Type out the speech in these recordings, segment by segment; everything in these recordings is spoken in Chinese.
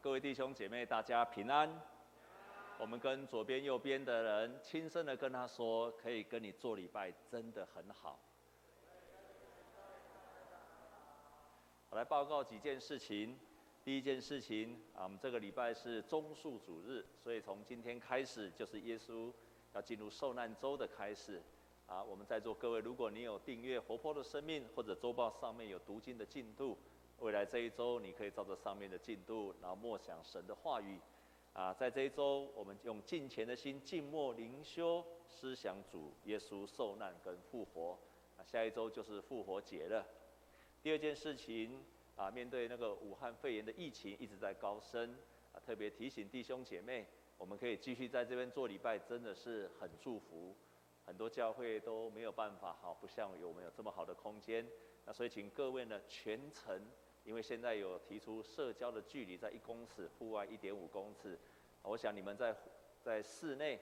各位弟兄姐妹，大家平安。我们跟左边、右边的人轻声的跟他说，可以跟你做礼拜，真的很好。我来报告几件事情。第一件事情啊，我们这个礼拜是中树主日，所以从今天开始就是耶稣要进入受难周的开始。啊，我们在座各位，如果你有订阅《活泼的生命》或者周报上面有读经的进度，未来这一周你可以照着上面的进度，然后默想神的话语。啊，在这一周，我们用敬虔的心静默灵修，思想主耶稣受难跟复活。啊，下一周就是复活节了。第二件事情。啊，面对那个武汉肺炎的疫情一直在高升，啊，特别提醒弟兄姐妹，我们可以继续在这边做礼拜，真的是很祝福。很多教会都没有办法，好，不像有我们有这么好的空间。那所以请各位呢全程，因为现在有提出社交的距离在一公尺，户外一点五公尺。我想你们在在室内，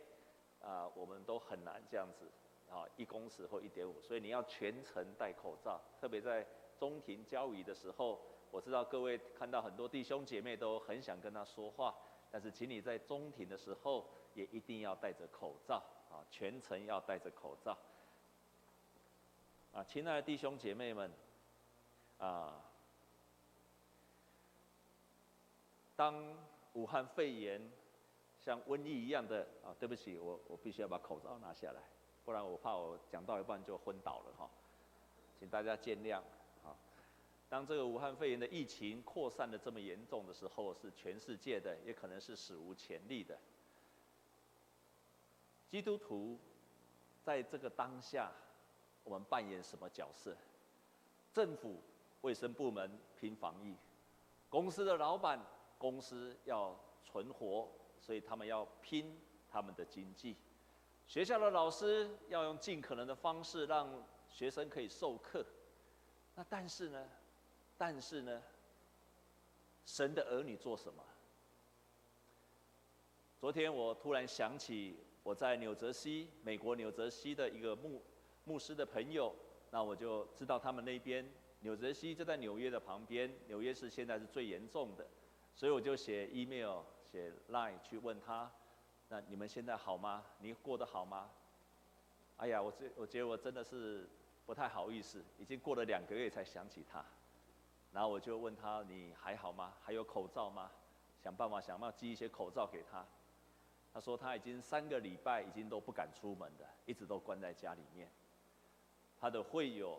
啊，我们都很难这样子，啊，一公尺或一点五，所以你要全程戴口罩，特别在。中庭交谊的时候，我知道各位看到很多弟兄姐妹都很想跟他说话，但是请你在中庭的时候也一定要戴着口罩啊，全程要戴着口罩。啊，亲爱的弟兄姐妹们，啊，当武汉肺炎像瘟疫一样的啊，对不起，我我必须要把口罩拿下来，不然我怕我讲到一半就昏倒了哈，请大家见谅。当这个武汉肺炎的疫情扩散的这么严重的时候，是全世界的，也可能是史无前例的。基督徒在这个当下，我们扮演什么角色？政府、卫生部门拼防疫，公司的老板，公司要存活，所以他们要拼他们的经济。学校的老师要用尽可能的方式让学生可以授课。那但是呢？但是呢，神的儿女做什么？昨天我突然想起我在纽泽西，美国纽泽西的一个牧牧师的朋友，那我就知道他们那边纽泽西就在纽约的旁边，纽约市现在是最严重的，所以我就写 email 写 line 去问他，那你们现在好吗？你过得好吗？哎呀，我这我觉得我真的是不太好意思，已经过了两个月才想起他。然后我就问他：“你还好吗？还有口罩吗？想办法想办法寄一些口罩给他。”他说他已经三个礼拜已经都不敢出门的，一直都关在家里面。他的会友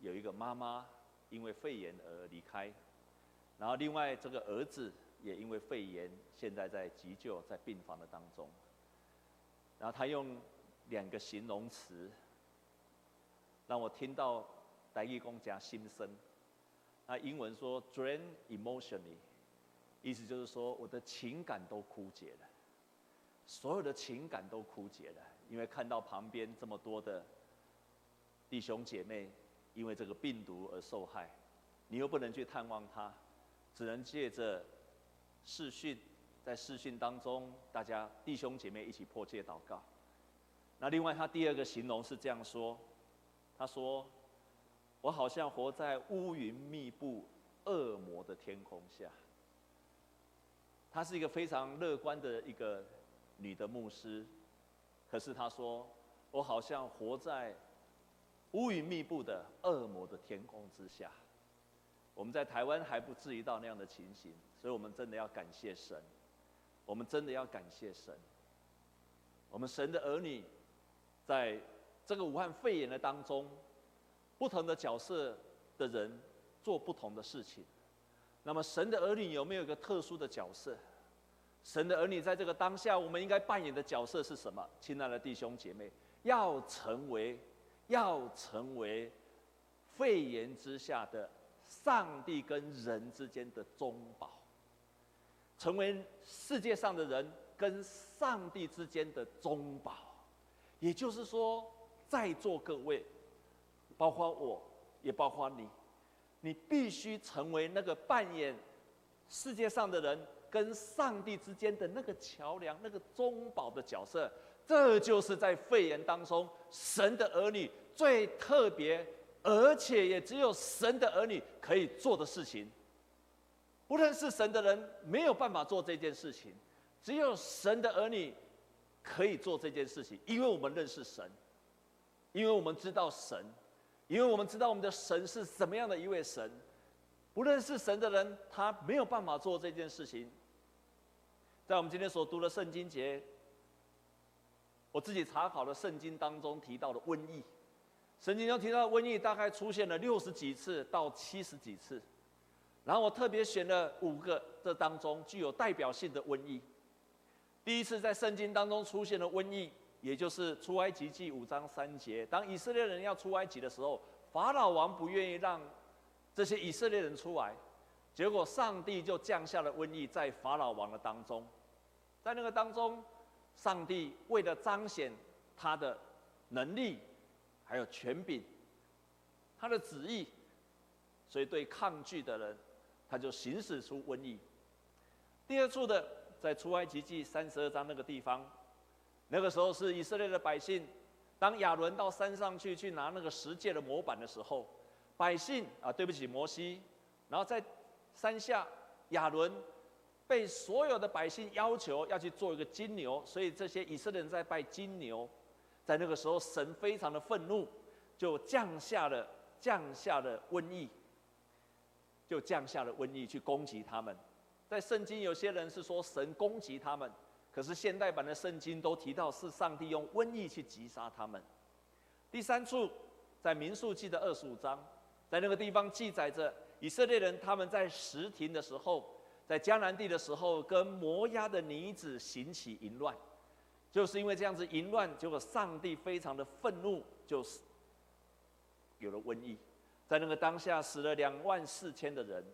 有一个妈妈因为肺炎而离开，然后另外这个儿子也因为肺炎现在在急救在病房的当中。然后他用两个形容词让我听到台语讲加心声。那英文说 drain emotionally，意思就是说我的情感都枯竭了，所有的情感都枯竭了，因为看到旁边这么多的弟兄姐妹因为这个病毒而受害，你又不能去探望他，只能借着视讯，在视讯当中，大家弟兄姐妹一起破戒祷告。那另外他第二个形容是这样说，他说。我好像活在乌云密布、恶魔的天空下。她是一个非常乐观的一个女的牧师，可是她说：“我好像活在乌云密布的恶魔的天空之下。”我们在台湾还不至于到那样的情形，所以我们真的要感谢神。我们真的要感谢神。我们神的儿女，在这个武汉肺炎的当中。不同的角色的人做不同的事情，那么神的儿女有没有一个特殊的角色？神的儿女在这个当下，我们应该扮演的角色是什么？亲爱的弟兄姐妹，要成为，要成为肺炎之下的上帝跟人之间的中保，成为世界上的人跟上帝之间的中保。也就是说，在座各位。包括我，也包括你，你必须成为那个扮演世界上的人跟上帝之间的那个桥梁、那个中保的角色。这就是在肺炎当中，神的儿女最特别，而且也只有神的儿女可以做的事情。不认识神的人没有办法做这件事情，只有神的儿女可以做这件事情，因为我们认识神，因为我们知道神，因为我们知道我们的神是什么样的一位神。不认识神的人，他没有办法做这件事情。在我们今天所读的圣经节，我自己查考的圣经当中提到的瘟疫。圣经中提到瘟疫大概出现了六十几次到七十几次，然后我特别选了五个这当中具有代表性的瘟疫。第一次在圣经当中出现的瘟疫，也就是出埃及记五章三节，当以色列人要出埃及的时候，法老王不愿意让这些以色列人出来，结果上帝就降下了瘟疫在法老王的当中，在那个当中，上帝为了彰显他的能力。还有权柄，他的旨意，所以对抗拒的人，他就行使出瘟疫。第二处的，在出埃及记三十二章那个地方，那个时候是以色列的百姓，当亚伦到山上去去拿那个十诫的模板的时候，百姓啊，对不起摩西，然后在山下，亚伦被所有的百姓要求要去做一个金牛，所以这些以色列人在拜金牛。在那个时候，神非常的愤怒，就降下了降下了瘟疫，就降下了瘟疫去攻击他们。在圣经，有些人是说神攻击他们，可是现代版的圣经都提到是上帝用瘟疫去击杀他们。第三处，在民数记的二十五章，在那个地方记载着以色列人他们在石亭的时候，在迦南地的时候，跟摩押的女子行起淫乱。就是因为这样子淫乱，结果上帝非常的愤怒，就是有了瘟疫，在那个当下死了两万四千的人。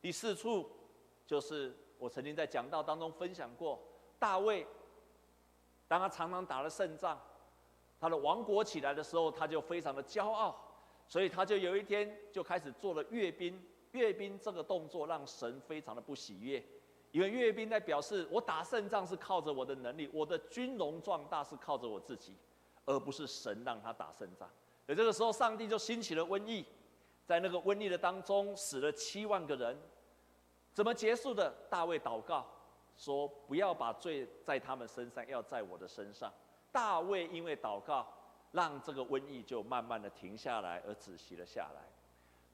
第四处就是我曾经在讲道当中分享过，大卫，当他常常打了胜仗，他的王国起来的时候，他就非常的骄傲，所以他就有一天就开始做了阅兵，阅兵这个动作让神非常的不喜悦。因为阅兵在表示，我打胜仗是靠着我的能力，我的军容壮大是靠着我自己，而不是神让他打胜仗。而这个时候，上帝就兴起了瘟疫，在那个瘟疫的当中死了七万个人。怎么结束的？大卫祷告说：“不要把罪在他们身上，要在我的身上。”大卫因为祷告，让这个瘟疫就慢慢的停下来，而止息了下来。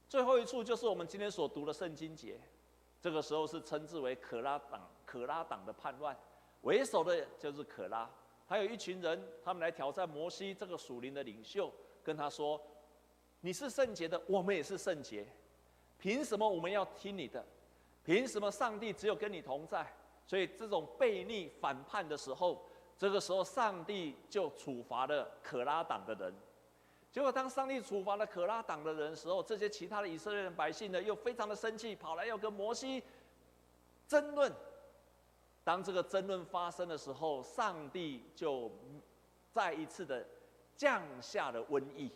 最后一处就是我们今天所读的圣经节。这个时候是称之为可拉党，可拉党的叛乱，为首的就是可拉，还有一群人，他们来挑战摩西这个属灵的领袖，跟他说：“你是圣洁的，我们也是圣洁，凭什么我们要听你的？凭什么上帝只有跟你同在？”所以这种悖逆反叛的时候，这个时候上帝就处罚了可拉党的人。结果，当上帝处罚了可拉党的人的时候，这些其他的以色列人百姓呢，又非常的生气，跑来要跟摩西争论。当这个争论发生的时候，上帝就再一次的降下了瘟疫。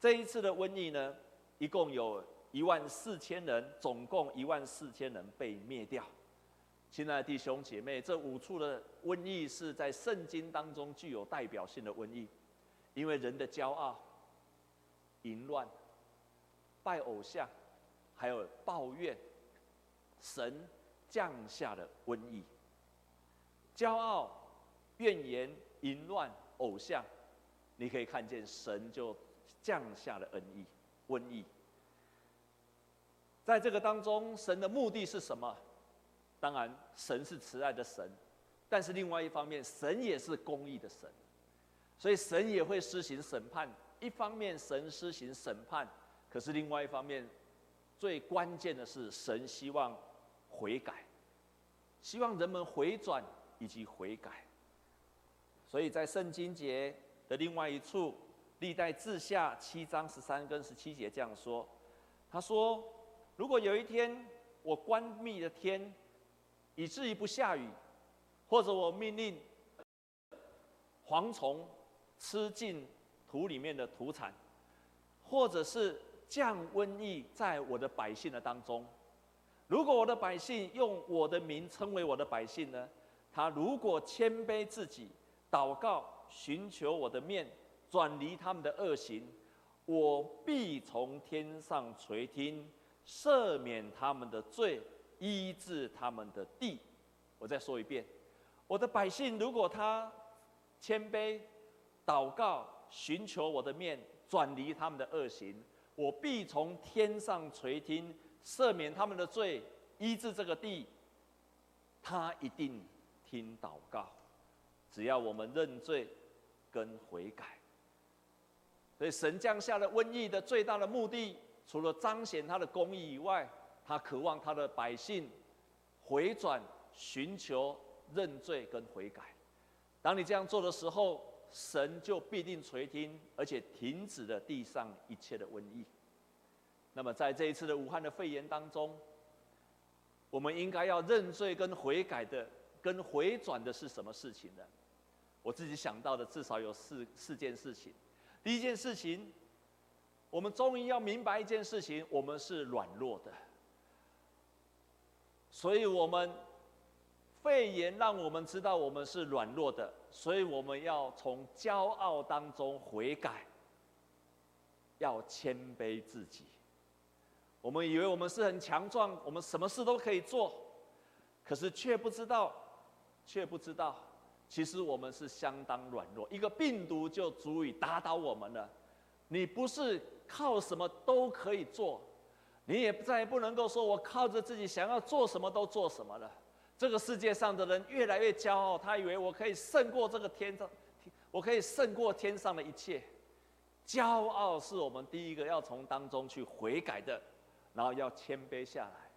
这一次的瘟疫呢，一共有一万四千人，总共一万四千人被灭掉。亲爱的弟兄姐妹，这五处的瘟疫是在圣经当中具有代表性的瘟疫，因为人的骄傲。淫乱、拜偶像，还有抱怨，神降下的瘟疫。骄傲、怨言、淫乱、偶像，你可以看见神就降下了恩疫、瘟疫。在这个当中，神的目的是什么？当然，神是慈爱的神，但是另外一方面，神也是公义的神，所以神也会施行审判。一方面神施行审判，可是另外一方面，最关键的是神希望悔改，希望人们回转以及悔改。所以在圣经节的另外一处，历代志下七章十三跟十七节这样说：他说，如果有一天我关闭了天，以至于不下雨，或者我命令蝗虫吃尽。土里面的土产，或者是降瘟疫在我的百姓的当中。如果我的百姓用我的名称为我的百姓呢？他如果谦卑自己，祷告，寻求我的面，转离他们的恶行，我必从天上垂听，赦免他们的罪，医治他们的地。我再说一遍，我的百姓如果他谦卑、祷告、寻求我的面，转离他们的恶行，我必从天上垂听，赦免他们的罪，医治这个地。他一定听祷告，只要我们认罪跟悔改。所以神降下了瘟疫的最大的目的，除了彰显他的公义以外，他渴望他的百姓回转、寻求、认罪跟悔改。当你这样做的时候，神就必定垂听，而且停止了地上一切的瘟疫。那么在这一次的武汉的肺炎当中，我们应该要认罪跟悔改的、跟回转的是什么事情呢？我自己想到的至少有四四件事情。第一件事情，我们终于要明白一件事情：我们是软弱的，所以我们肺炎让我们知道我们是软弱的，所以我们要从骄傲当中悔改，要谦卑自己。我们以为我们是很强壮，我们什么事都可以做，可是却不知道，却不知道。其实我们是相当软弱，一个病毒就足以打倒我们了。你不是靠什么都可以做，你也再也不能够说我靠着自己想要做什么都做什么了。这个世界上的人越来越骄傲，他以为我可以胜过这个天上，我可以胜过天上的一切。骄傲是我们第一个要从当中去悔改的，然后要谦卑下来。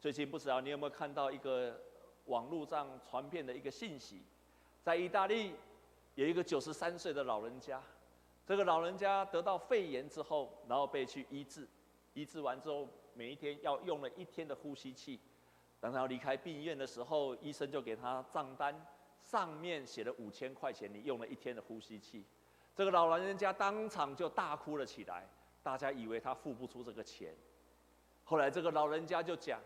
最近不知道你有没有看到一个网络上传遍的一个信息？在意大利，有一个九十三岁的老人家，这个老人家得到肺炎之后，然后被去医治，医治完之后，每一天要用了一天的呼吸器。当他要离开病院的时候，医生就给他账单，上面写了五千块钱，你用了一天的呼吸器。这个老老人家当场就大哭了起来，大家以为他付不出这个钱。后来这个老人家就讲：“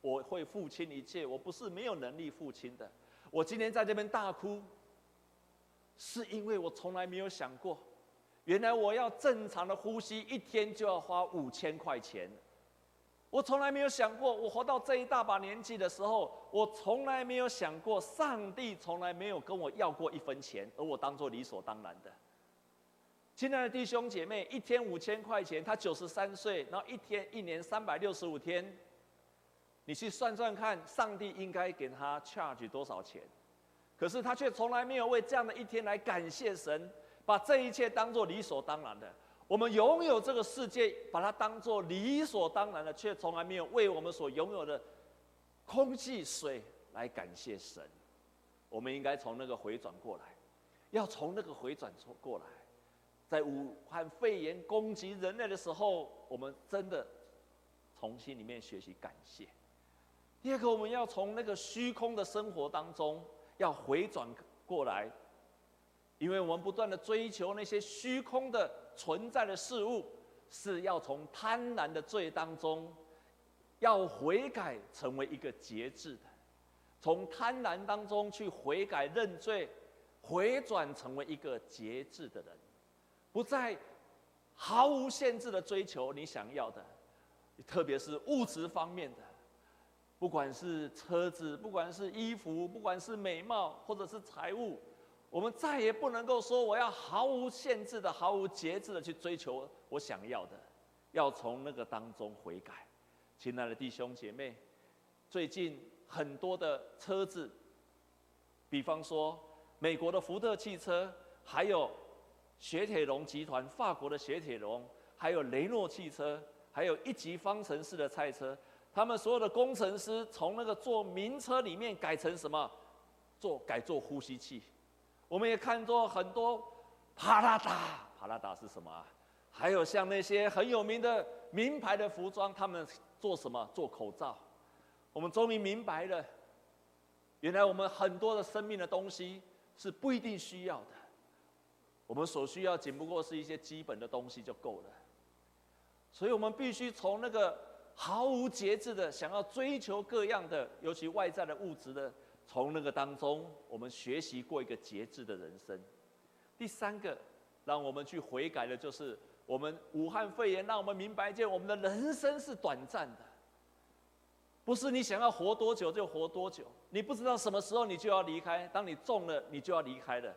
我会付清一切，我不是没有能力付清的。”我今天在这边大哭，是因为我从来没有想过，原来我要正常的呼吸，一天就要花五千块钱。我从来没有想过，我活到这一大把年纪的时候，我从来没有想过，上帝从来没有跟我要过一分钱，而我当做理所当然的。亲爱的弟兄姐妹，一天五千块钱，他九十三岁，然后一天一年三百六十五天。你去算算看，上帝应该给他 charge 多少钱？可是他却从来没有为这样的一天来感谢神，把这一切当做理所当然的。我们拥有这个世界，把它当作理所当然的，却从来没有为我们所拥有的空气、水来感谢神。我们应该从那个回转过来，要从那个回转过来，在武汉肺炎攻击人类的时候，我们真的从心里面学习感谢。第二个，我们要从那个虚空的生活当中要回转过来，因为我们不断的追求那些虚空的存在的事物，是要从贪婪的罪当中要悔改，成为一个节制的，从贪婪当中去悔改认罪，回转成为一个节制的人，不再毫无限制的追求你想要的，特别是物质方面的。不管是车子，不管是衣服，不管是美貌，或者是财物，我们再也不能够说我要毫无限制的、毫无节制的去追求我想要的，要从那个当中悔改。亲爱的弟兄姐妹，最近很多的车子，比方说美国的福特汽车，还有雪铁龙集团、法国的雪铁龙，还有雷诺汽车，还有一级方程式的赛车。他们所有的工程师从那个做名车里面改成什么？做改做呼吸器。我们也看到很多帕拉达，帕拉达是什么啊？还有像那些很有名的名牌的服装，他们做什么？做口罩。我们终于明白了，原来我们很多的生命的东西是不一定需要的。我们所需要仅不过是一些基本的东西就够了。所以我们必须从那个。毫无节制的想要追求各样的，尤其外在的物质的，从那个当中，我们学习过一个节制的人生。第三个，让我们去悔改的，就是我们武汉肺炎让我们明白一件：我们的人生是短暂的，不是你想要活多久就活多久，你不知道什么时候你就要离开。当你中了，你就要离开了。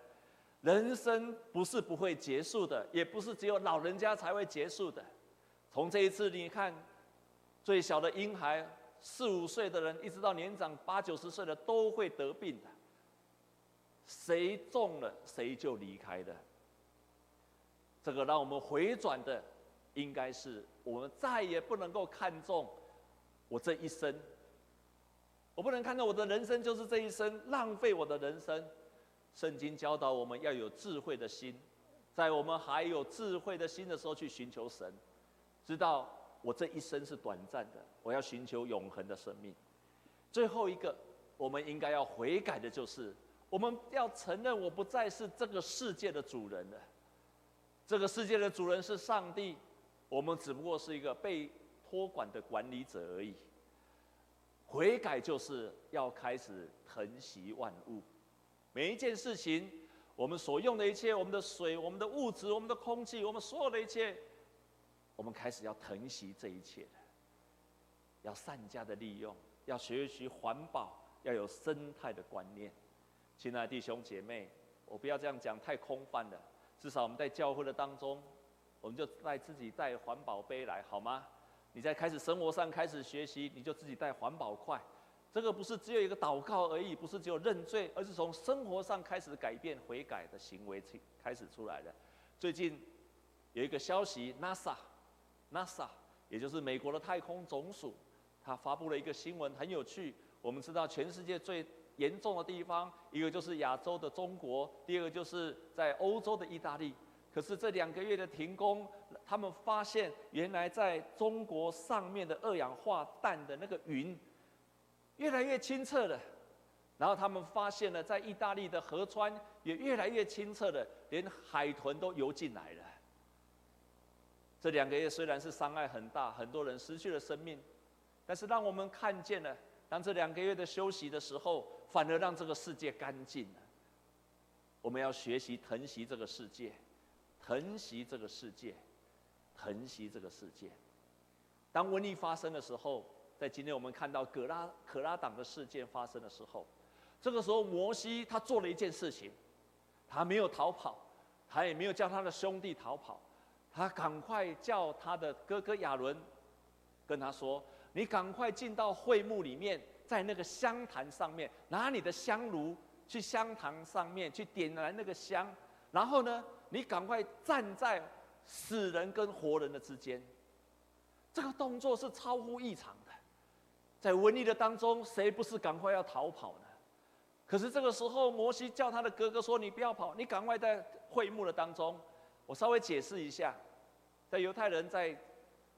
人生不是不会结束的，也不是只有老人家才会结束的。从这一次你看，最小的婴孩，四五岁的人，一直到年长八九十岁的都会得病的。谁中了，谁就离开了。这个让我们回转的，应该是我们再也不能够看重我这一生。我不能看到我的人生就是这一生，浪费我的人生。圣经教导我们要有智慧的心，在我们还有智慧的心的时候去寻求神，知道我这一生是短暂的，我要寻求永恒的生命。最后一个，我们应该要悔改的就是，我们要承认我不再是这个世界的主人了。这个世界的主人是上帝，我们只不过是一个被托管的管理者而已。悔改就是要开始疼惜万物。每一件事情，我们所用的一切，我们的水、我们的物质、我们的空气，我们所有的一切，我们开始要疼惜这一切的，要善加的利用，要学习环保，要有生态的观念。亲爱的弟兄姐妹，我不要这样讲太空泛了，至少我们在教会的当中，我们就带自己带环保杯来，好吗？你在开始生活上开始学习，你就自己带环保筷。这个不是只有一个祷告而已，不是只有认罪，而是从生活上开始改变、悔改的行为开始出来的。最近有一个消息，NASA NASA，也就是美国的太空总署，它发布了一个新闻，很有趣。我们知道，全世界最严重的地方，一个就是亚洲的中国，第二个就是在欧洲的意大利。可是这两个月的停工，他们发现原来在中国上面的二氧化氮的那个云。越来越清澈了，然后他们发现了，在意大利的河川也越来越清澈了，连海豚都游进来了。这两个月虽然是伤害很大，很多人失去了生命，但是让我们看见了，当这两个月的休息的时候，反而让这个世界干净了。我们要学习疼惜这个世界，疼惜这个世界，疼惜这个世界。当瘟疫发生的时候。在今天我们看到葛拉可拉党的事件发生的时候，这个时候摩西他做了一件事情，他没有逃跑，他也没有叫他的兄弟逃跑，他赶快叫他的哥哥亚伦，跟他说：“你赶快进到会幕里面，在那个香坛上面拿你的香炉去香坛上面去点燃那个香，然后呢，你赶快站在死人跟活人的之间。”这个动作是超乎异常的。在瘟疫的当中，谁不是赶快要逃跑呢？可是这个时候，摩西叫他的哥哥说：“你不要跑，你赶快在会幕的当中。”我稍微解释一下，在犹太人在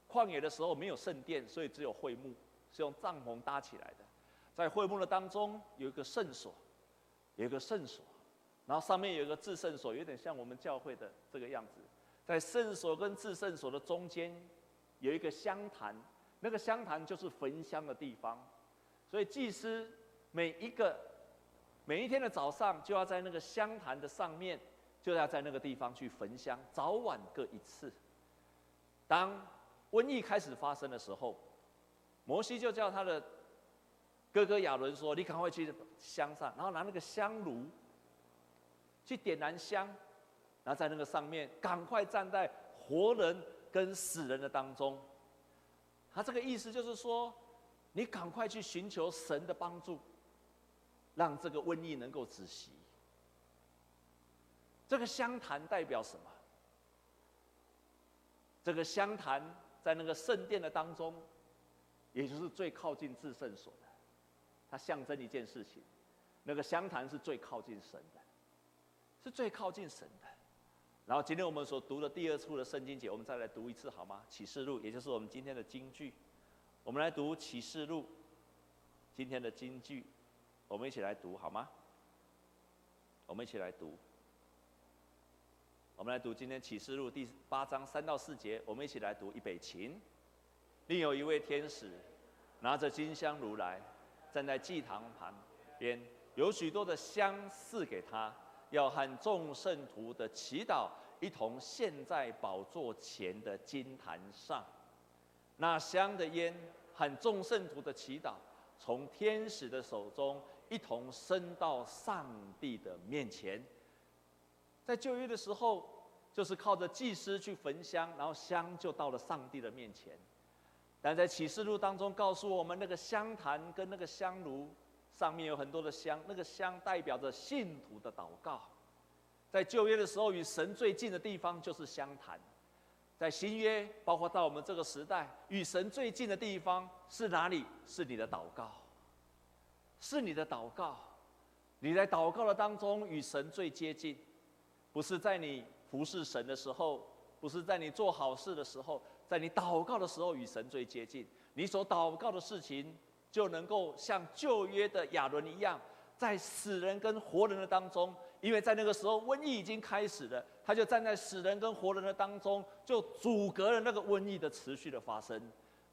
旷野的时候没有圣殿，所以只有会幕，是用帐篷搭起来的。在会幕的当中有一个圣所，有一个圣所，然后上面有一个至圣所，有点像我们教会的这个样子。在圣所跟至圣所的中间有一个香坛。那个香坛就是焚香的地方，所以祭司每一个每一天的早上就要在那个香坛的上面，就要在那个地方去焚香，早晚各一次。当瘟疫开始发生的时候，摩西就叫他的哥哥亚伦说：“你赶快去香上，然后拿那个香炉去点燃香，然后在那个上面赶快站在活人跟死人的当中。”他这个意思就是说，你赶快去寻求神的帮助，让这个瘟疫能够止息。这个香坛代表什么？这个香坛在那个圣殿的当中，也就是最靠近至圣所的，它象征一件事情，那个香坛是最靠近神的，是最靠近神的。然后今天我们所读的第二处的圣经节，我们再来读一次好吗？启示录，也就是我们今天的金句。我们来读启示录，今天的金句，我们一起来读好吗？我们一起来读。我们来读今天启示录第八章三到四节，我们一起来读一北琴。另有一位天使拿着金香炉来，站在祭坛旁边，有许多的香赐给他。要和众圣徒的祈祷一同献在宝座前的金坛上。那香的烟和众圣徒的祈祷，从天使的手中一同升到上帝的面前。在旧约的时候，就是靠着祭司去焚香，然后香就到了上帝的面前。但在启示录当中告诉我们，那个香坛跟那个香炉上面有很多的香，那个香代表着信徒的祷告。在旧约的时候，与神最近的地方就是香坛；在新约，包括到我们这个时代，与神最近的地方是哪里？是你的祷告，是你的祷告。你在祷告的当中与神最接近，不是在你服侍神的时候，不是在你做好事的时候，在你祷告的时候与神最接近。你所祷告的事情，就能够像旧约的亚伦一样，在死人跟活人的当中。因为在那个时候，瘟疫已经开始了，他就站在死人跟活人的当中，就阻隔了那个瘟疫的持续的发生。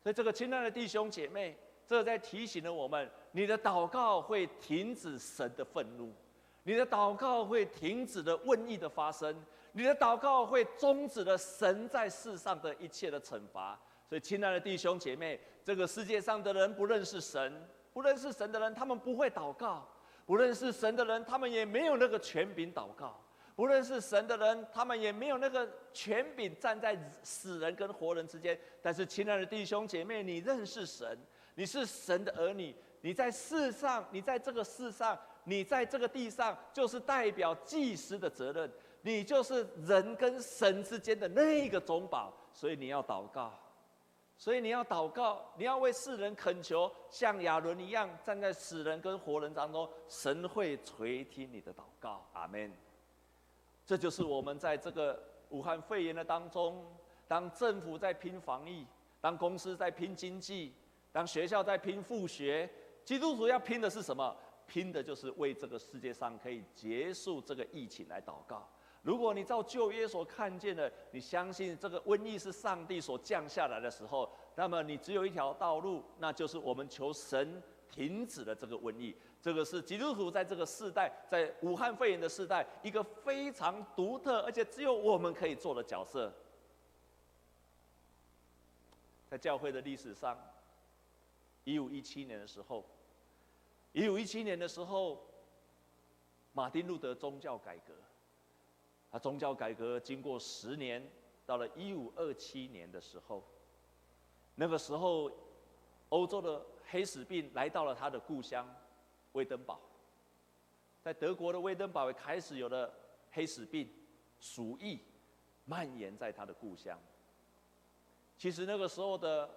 所以，这个亲爱的弟兄姐妹，这在提醒了我们：你的祷告会停止神的愤怒，你的祷告会停止了瘟疫的发生，你的祷告会终止了神在世上的一切的惩罚。所以，亲爱的弟兄姐妹，这个世界上的人不认识神，不认识神的人，他们不会祷告。不认识神的人，他们也没有那个权柄祷告；不认识神的人，他们也没有那个权柄站在死人跟活人之间。但是，亲爱的弟兄姐妹，你认识神，你是神的儿女，你在世上，你在这个世上，你在这个地上，就是代表祭司的责任，你就是人跟神之间的那个中保，所以你要祷告。所以你要祷告，你要为世人恳求，像亚伦一样站在死人跟活人当中，神会垂听你的祷告。阿门。这就是我们在这个武汉肺炎的当中，当政府在拼防疫，当公司在拼经济，当学校在拼复学，基督徒要拼的是什么？拼的就是为这个世界上可以结束这个疫情来祷告。如果你照旧约所看见的，你相信这个瘟疫是上帝所降下来的时候，那么你只有一条道路，那就是我们求神停止了这个瘟疫。这个是基督徒在这个世代，在武汉肺炎的世代，一个非常独特，而且只有我们可以做的角色。在教会的历史上，一五一七年的时候，一五一七年的时候，马丁路德宗教改革。他宗教改革经过十年，到了一五二七年的时候，那个时候，欧洲的黑死病来到了他的故乡，威登堡。在德国的威登堡也开始有了黑死病、鼠疫蔓延在他的故乡。其实那个时候的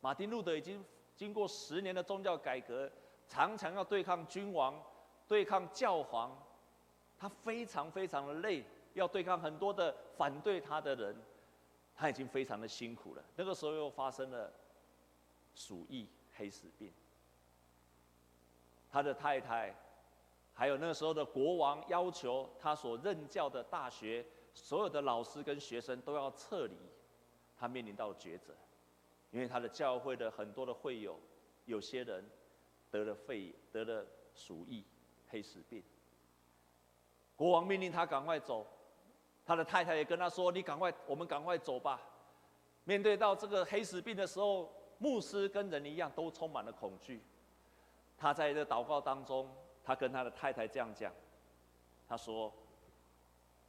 马丁路德已经经过十年的宗教改革，常常要对抗君王、对抗教皇。他非常非常的累，要对抗很多的反对他的人，他已经非常的辛苦了。那个时候又发生了鼠疫、黑死病，他的太太，还有那时候的国王要求他所任教的大学所有的老师跟学生都要撤离，他面临到抉择，因为他的教会的很多的会友，有些人得了肺，得了鼠疫、黑死病。国王命令他赶快走，他的太太也跟他说：“你赶快，我们赶快走吧。”面对到这个黑死病的时候，牧师跟人一样都充满了恐惧。他在这祷告当中，他跟他的太太这样讲：“他说，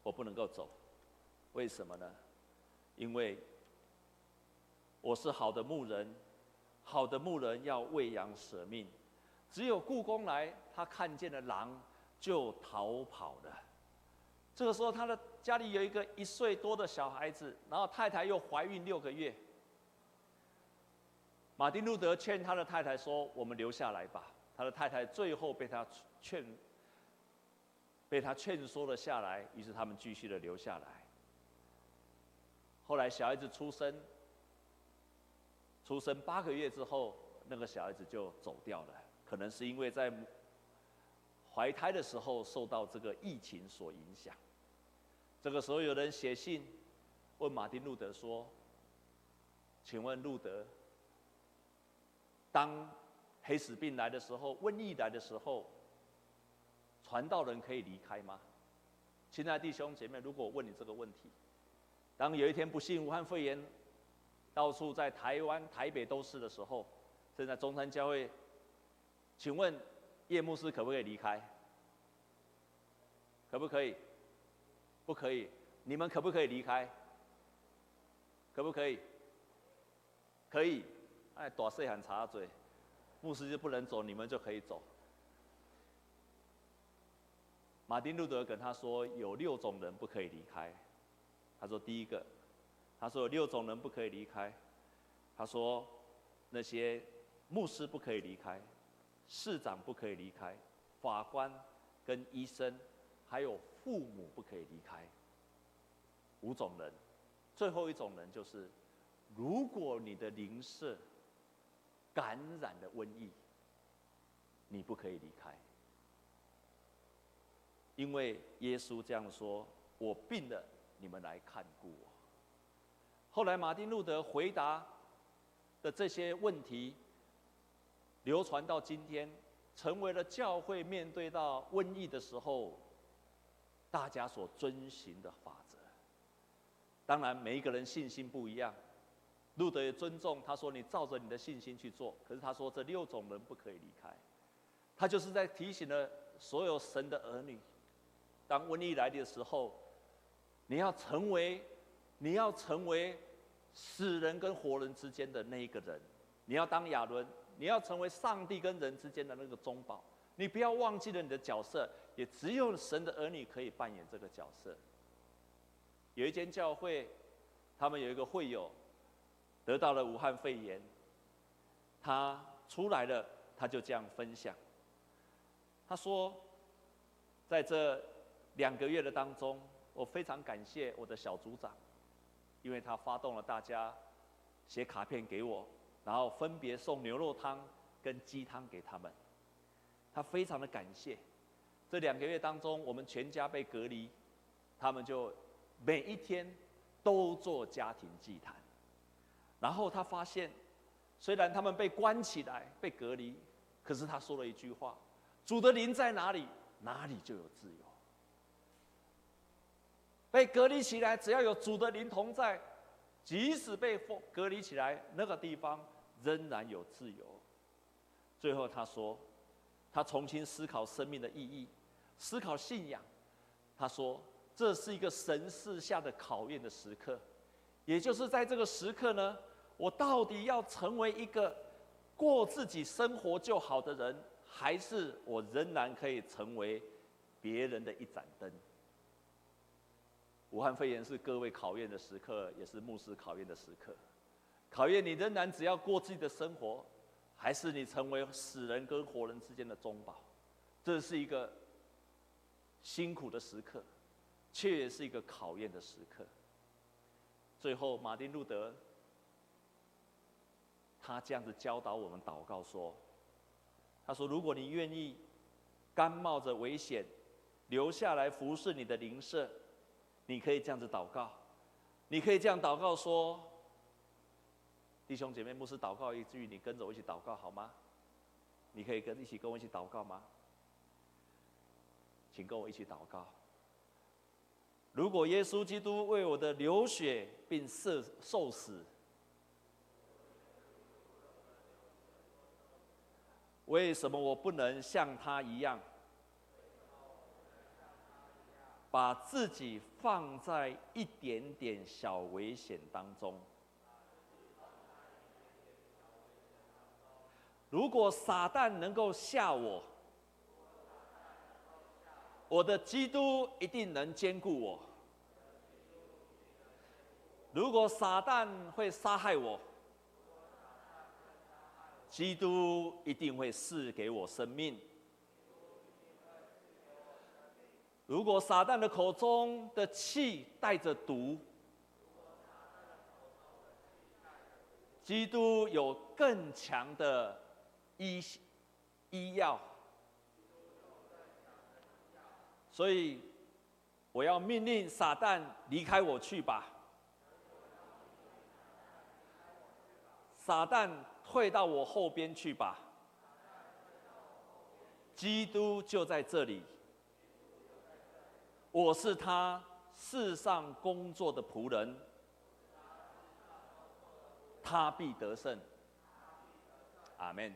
我不能够走，为什么呢？因为我是好的牧人，好的牧人要喂养舍命。只有雇工来，他看见了狼。”就逃跑了。这个时候，他的家里有一个一岁多的小孩子，然后太太又怀孕六个月。马丁路德劝他的太太说：“我们留下来吧。”他的太太最后被他劝，被他劝说了下来。于是他们继续的留下来。后来小孩子出生，出生八个月之后，那个小孩子就走掉了。可能是因为在。怀胎的时候受到这个疫情所影响，这个时候有人写信问马丁路德说：“请问路德，当黑死病来的时候，瘟疫来的时候，传道人可以离开吗？”亲爱的弟兄姐妹，如果我问你这个问题，当有一天不幸武汉肺炎到处在台湾台北都是的时候，现在中山教会，请问叶牧师可不可以离开？可不可以？不可以。你们可不可以离开？可不可以？可以。哎，大细汉插嘴，牧师就不能走，你们就可以走。马丁路德跟他说，有六种人不可以离开。他说第一个，他说有六种人不可以离开。他说那些牧师不可以离开，市长不可以离开，法官跟医生，还有父母不可以离开。五种人，最后一种人就是，如果你的邻舍感染了瘟疫，你不可以离开。因为耶稣这样说：“我病了，你们来看顾我。”后来马丁路德回答的这些问题，流传到今天，成为了教会面对到瘟疫的时候，大家所遵循的法则。当然，每一个人信心不一样，路德也尊重。他说：“你照着你的信心去做。”可是他说：“这六种人不可以离开。”他就是在提醒了所有神的儿女。当瘟疫来的时候，你要成为，你要成为死人跟活人之间的那一个人，你要当亚伦，你要成为上帝跟人之间的那个中保，你不要忘记了你的角色，也只有神的儿女可以扮演这个角色。有一间教会，他们有一个会友得到了武汉肺炎，他出来了，他就这样分享，他说，在这。两个月的当中，我非常感谢我的小组长，因为他发动了大家写卡片给我，然后分别送牛肉汤跟鸡汤给他们。他非常的感谢。这两个月当中，我们全家被隔离，他们就每一天都做家庭祭坛。然后他发现，虽然他们被关起来、被隔离，可是他说了一句话：“主的灵在哪里，哪里就有自由。”被隔离起来，只要有主的灵同在，即使被封隔离起来，那个地方仍然有自由。最后他说，他重新思考生命的意义，思考信仰。他说，这是一个神赐下的考验的时刻，也就是在这个时刻呢，我到底要成为一个过自己生活就好的人，还是我仍然可以成为别人的一盏灯？武汉肺炎是各位考验的时刻，也是牧师考验的时刻。考验你仍然只要过自己的生活，还是你成为死人跟活人之间的中保？这是一个辛苦的时刻，却也是一个考验的时刻。最后，马丁路德他这样子教导我们祷告说：“他说，如果你愿意甘冒着危险留下来服侍你的邻舍。”你可以这样子祷告，你可以这样祷告说：“弟兄姐妹，牧师祷告一句，你跟着我一起祷告好吗？你可以跟一起跟我一起祷告吗？请跟我一起祷告。如果耶稣基督为我的流血并受受死，为什么我不能像他一样？”把自己放在一点点小危险当中。如果撒旦能够吓我，我的基督一定能坚固我。如果撒旦会杀害我，基督一定会赐给我生命。如果撒旦的口中的气带着毒，基督有更强的医医药，所以我要命令撒旦离开我去吧。撒旦退到我后边去吧。基督就在这里。我是他世上工作的仆人，他必得胜。阿门。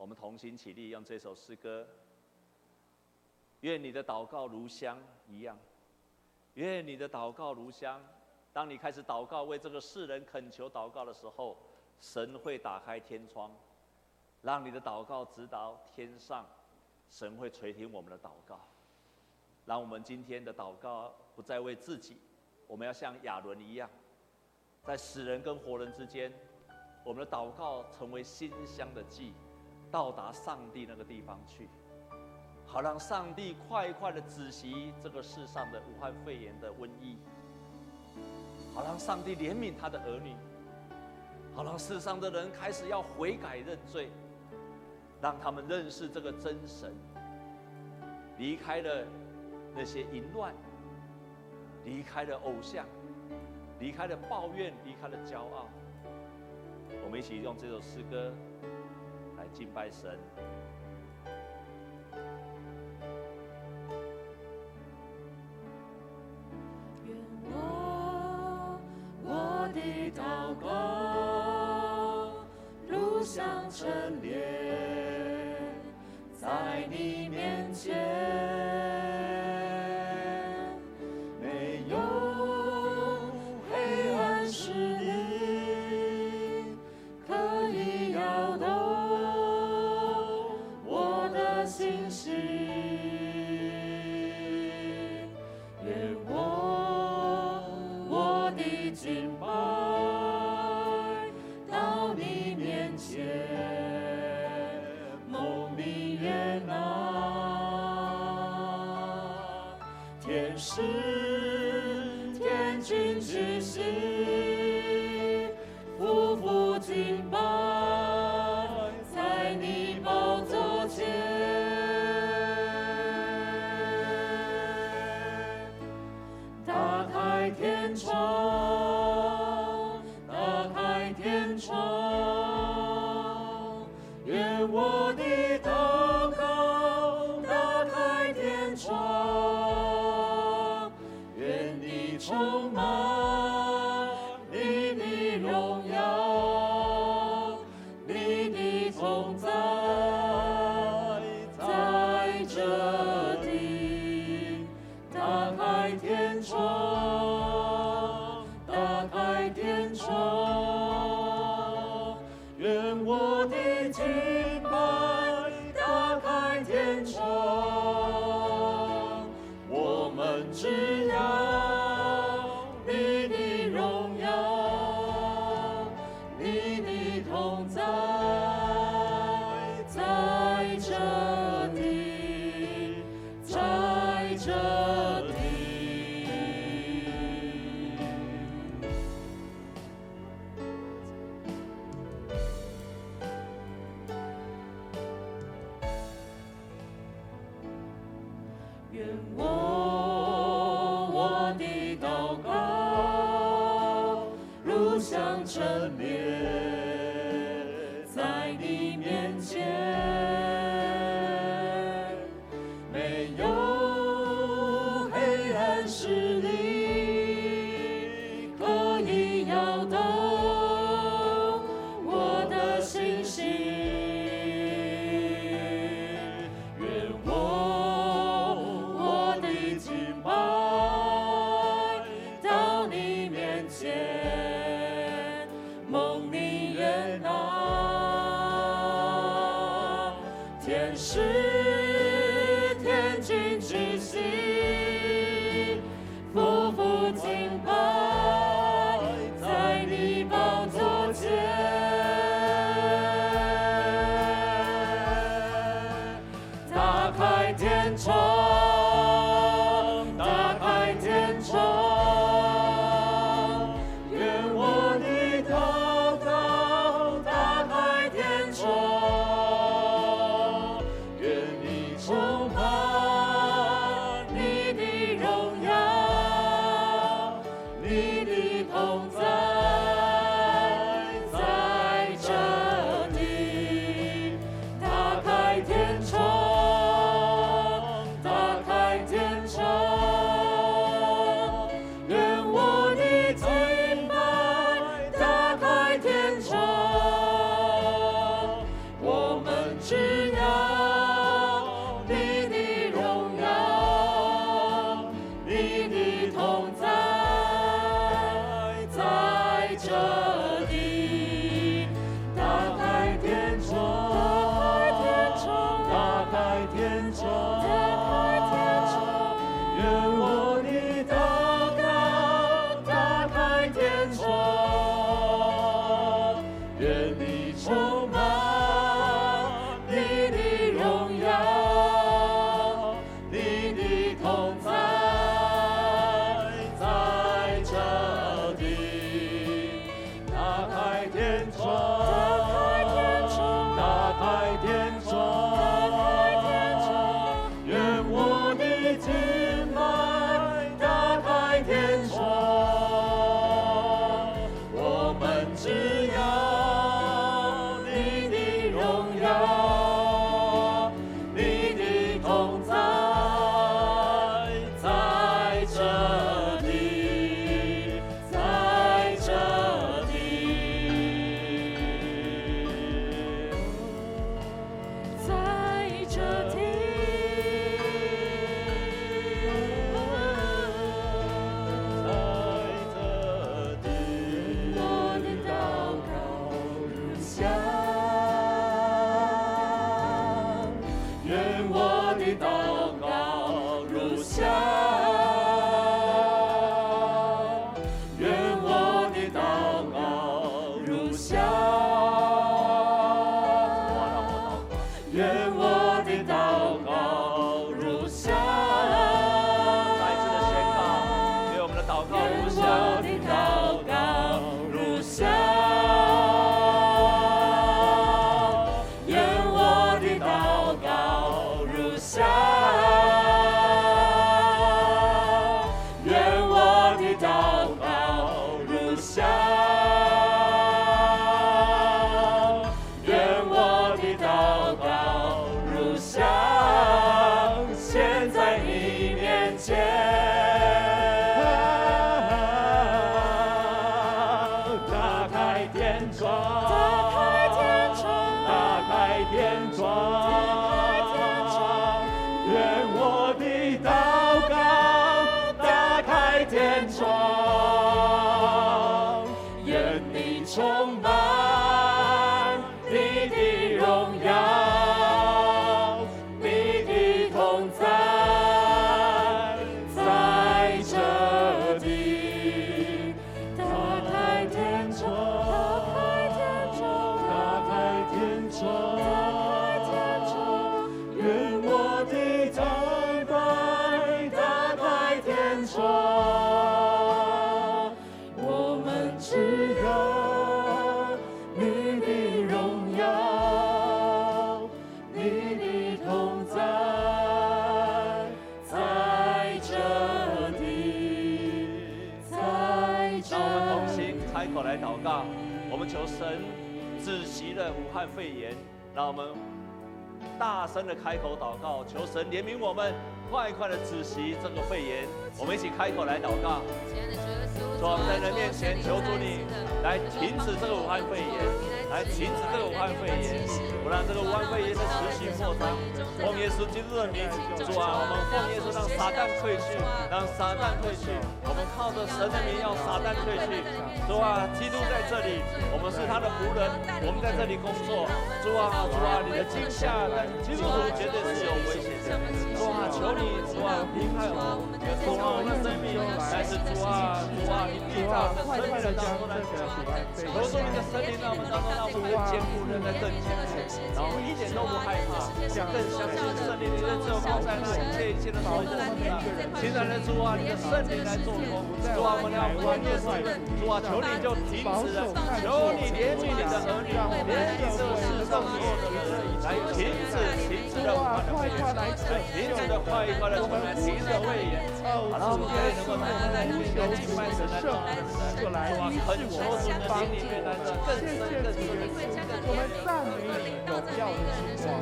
我们同心起立，用这首诗歌。愿你的祷告如香一样，愿你的祷告如香。当你开始祷告，为这个世人恳求祷告的时候，神会打开天窗，让你的祷告直达天上，神会垂听我们的祷告。让我们今天的祷告不再为自己，我们要像亚伦一样，在死人跟活人之间，我们的祷告成为馨香的祭，到达上帝那个地方去，好让上帝快快的止息这个世上的武汉肺炎的瘟疫，好让上帝怜悯他的儿女，好让世上的人开始要悔改认罪，让他们认识这个真神，离开了。那些淫乱，离开了偶像，离开了抱怨，离开了骄傲。我们一起用这首诗歌敬拜神。是天长，汉肺炎，让我们大声的开口祷告，求神怜悯我们，快快的止息这个肺炎。我们一起开口来祷告。主，我们在人面前求主你来停止这个武汉肺炎。来停止这个武汉肺炎，不让这个武汉肺炎的持续扩张。奉耶稣基督的名，主啊，我们奉耶稣让撒旦退去，让撒旦退去。靠着神的名要撒旦退去。主啊，基督在这里，我们是他的仆人，我们在这里工作。主啊，主啊，你的惊吓但基督徒绝对是有危险。啊，求你，主啊，离开我们，主啊，我们的生命，但是主啊，主啊，你必让我们生命的当中来转变。求主你的生命让我们当中。让我们更坚固，人在更坚固，然后我们一点都不害怕，更相信圣灵，你的救恩在那一切一切的保护我们。亲爱的主啊，你的圣灵来做工，主啊，我们要欢迎你，主啊，求你就停止了，求你怜悯你的儿女，怜悯这世上所有的人，来停止，快快的出来，停止的胃炎，好了，我们能够来来来敬拜神，来做神，主啊，恳求主的灵里面来的更深更深。我们赞美你荣耀的君王，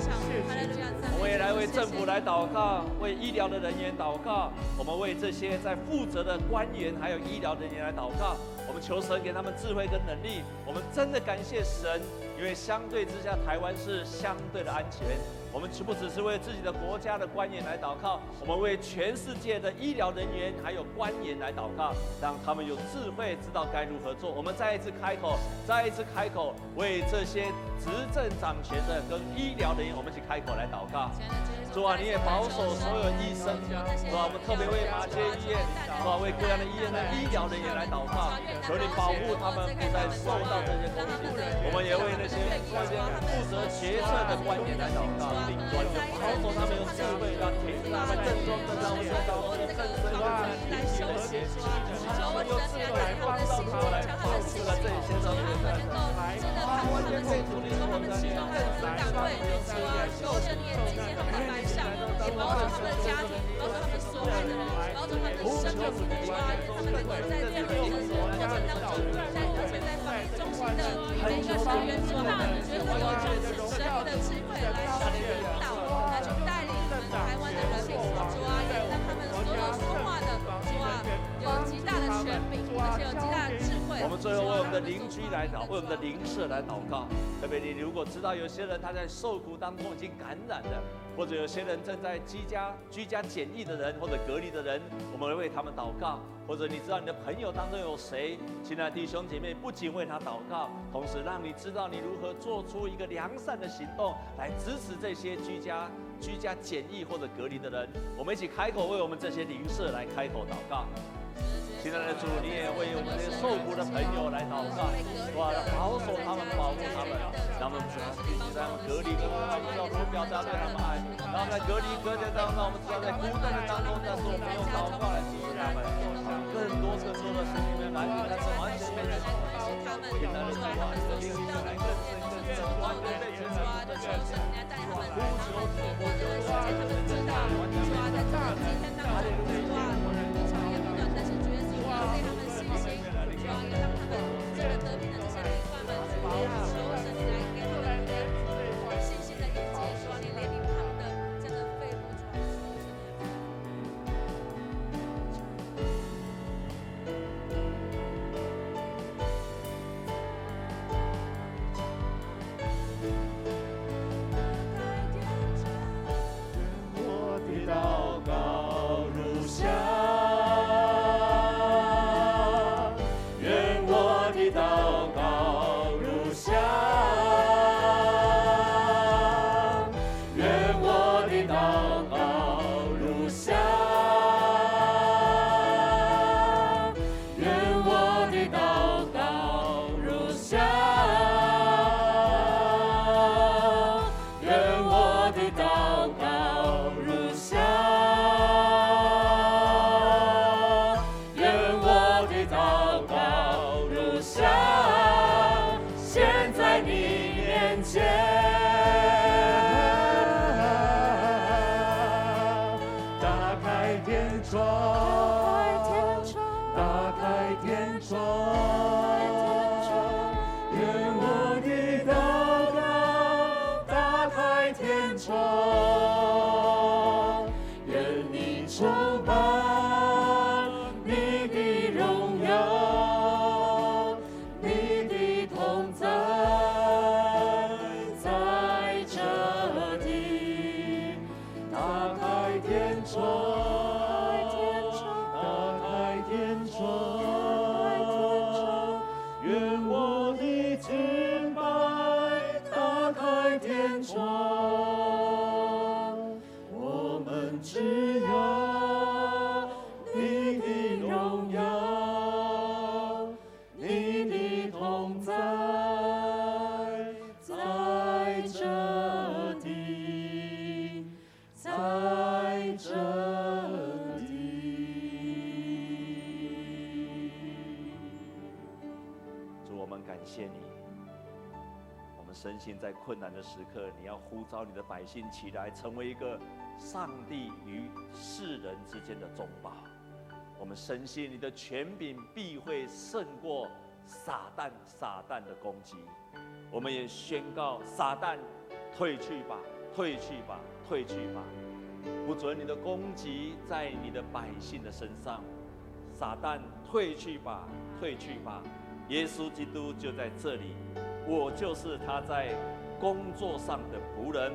我们也来为政府来祷告，为医疗的人员祷告，我们为这些在负责的官员还有医疗人员来祷告，我们求神给他们智慧跟能力，我们真的感谢神，因为相对之下，台湾是相对的安全。我们不只是为自己的国家的官员来祷告，我们为全世界的医疗人员还有官员来祷告，让他们有智慧，知道该如何做。我们再一次开口，再一次开口，为这些执政掌权的跟医疗人员，我们一起开口来祷告。主啊，你也保守所有医生，主啊，我们特别为马街医院，主啊，为各样的医院的医疗人员来祷告，求你保护他们不再受到这些攻击。我们也为那些那些负责决策的官员来祷告。领官就保守他们有智慧，要停止他们更多更高的高的更深的离奇的邪气，他们有智慧来帮助他来保护了这些的人来来完全可以独立生活的，更来让他们有智慧来救这年轻的百姓，也保守他们的家庭，保守他们所爱的人，保守他们的生命，主啊，他们在这样的一个过程当中，在在法律中心的每一个成员说话，觉得有邻居来祷，为我们的邻舍来祷告。特别你如果知道有些人他在受苦当中已经感染了，或者有些人正在居家居家检疫的人或者隔离的人，我们会为他们祷告。或者你知道你的朋友当中有谁，亲爱的弟兄姐妹，不仅为他祷告，同时让你知道你如何做出一个良善的行动来支持这些居家居家检疫或者隔离的人。我们一起开口为我们这些邻舍来开口祷告。亲爱的。主，你也为我们这些受苦的。朋友来祷告，哇，保守他们，保护他们，让他们知道必须在隔离中，我们知道如何表达对他们爱。然后在隔离隔离当中，我们知道在孤单的。当中，但是我们用祷告来支持他们，更多更多的。生命来满足他们，完全没人所爱。亲爱的。主啊，谢你，我们深信在困难的时刻，你要呼召你的百姓起来，成为一个上帝与世人之间的中保。我们深信你的权柄必会胜过撒旦撒旦的攻击。我们也宣告撒旦退去吧，退去吧，退去吧，不准你的攻击在你的百姓的身上。撒旦退去吧，退去吧，耶稣基督就在这里。我就是他在工作上的仆人，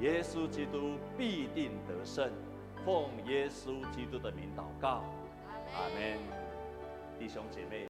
耶稣基督必定得胜，奉耶稣基督的名祷告，阿门。弟兄姐妹。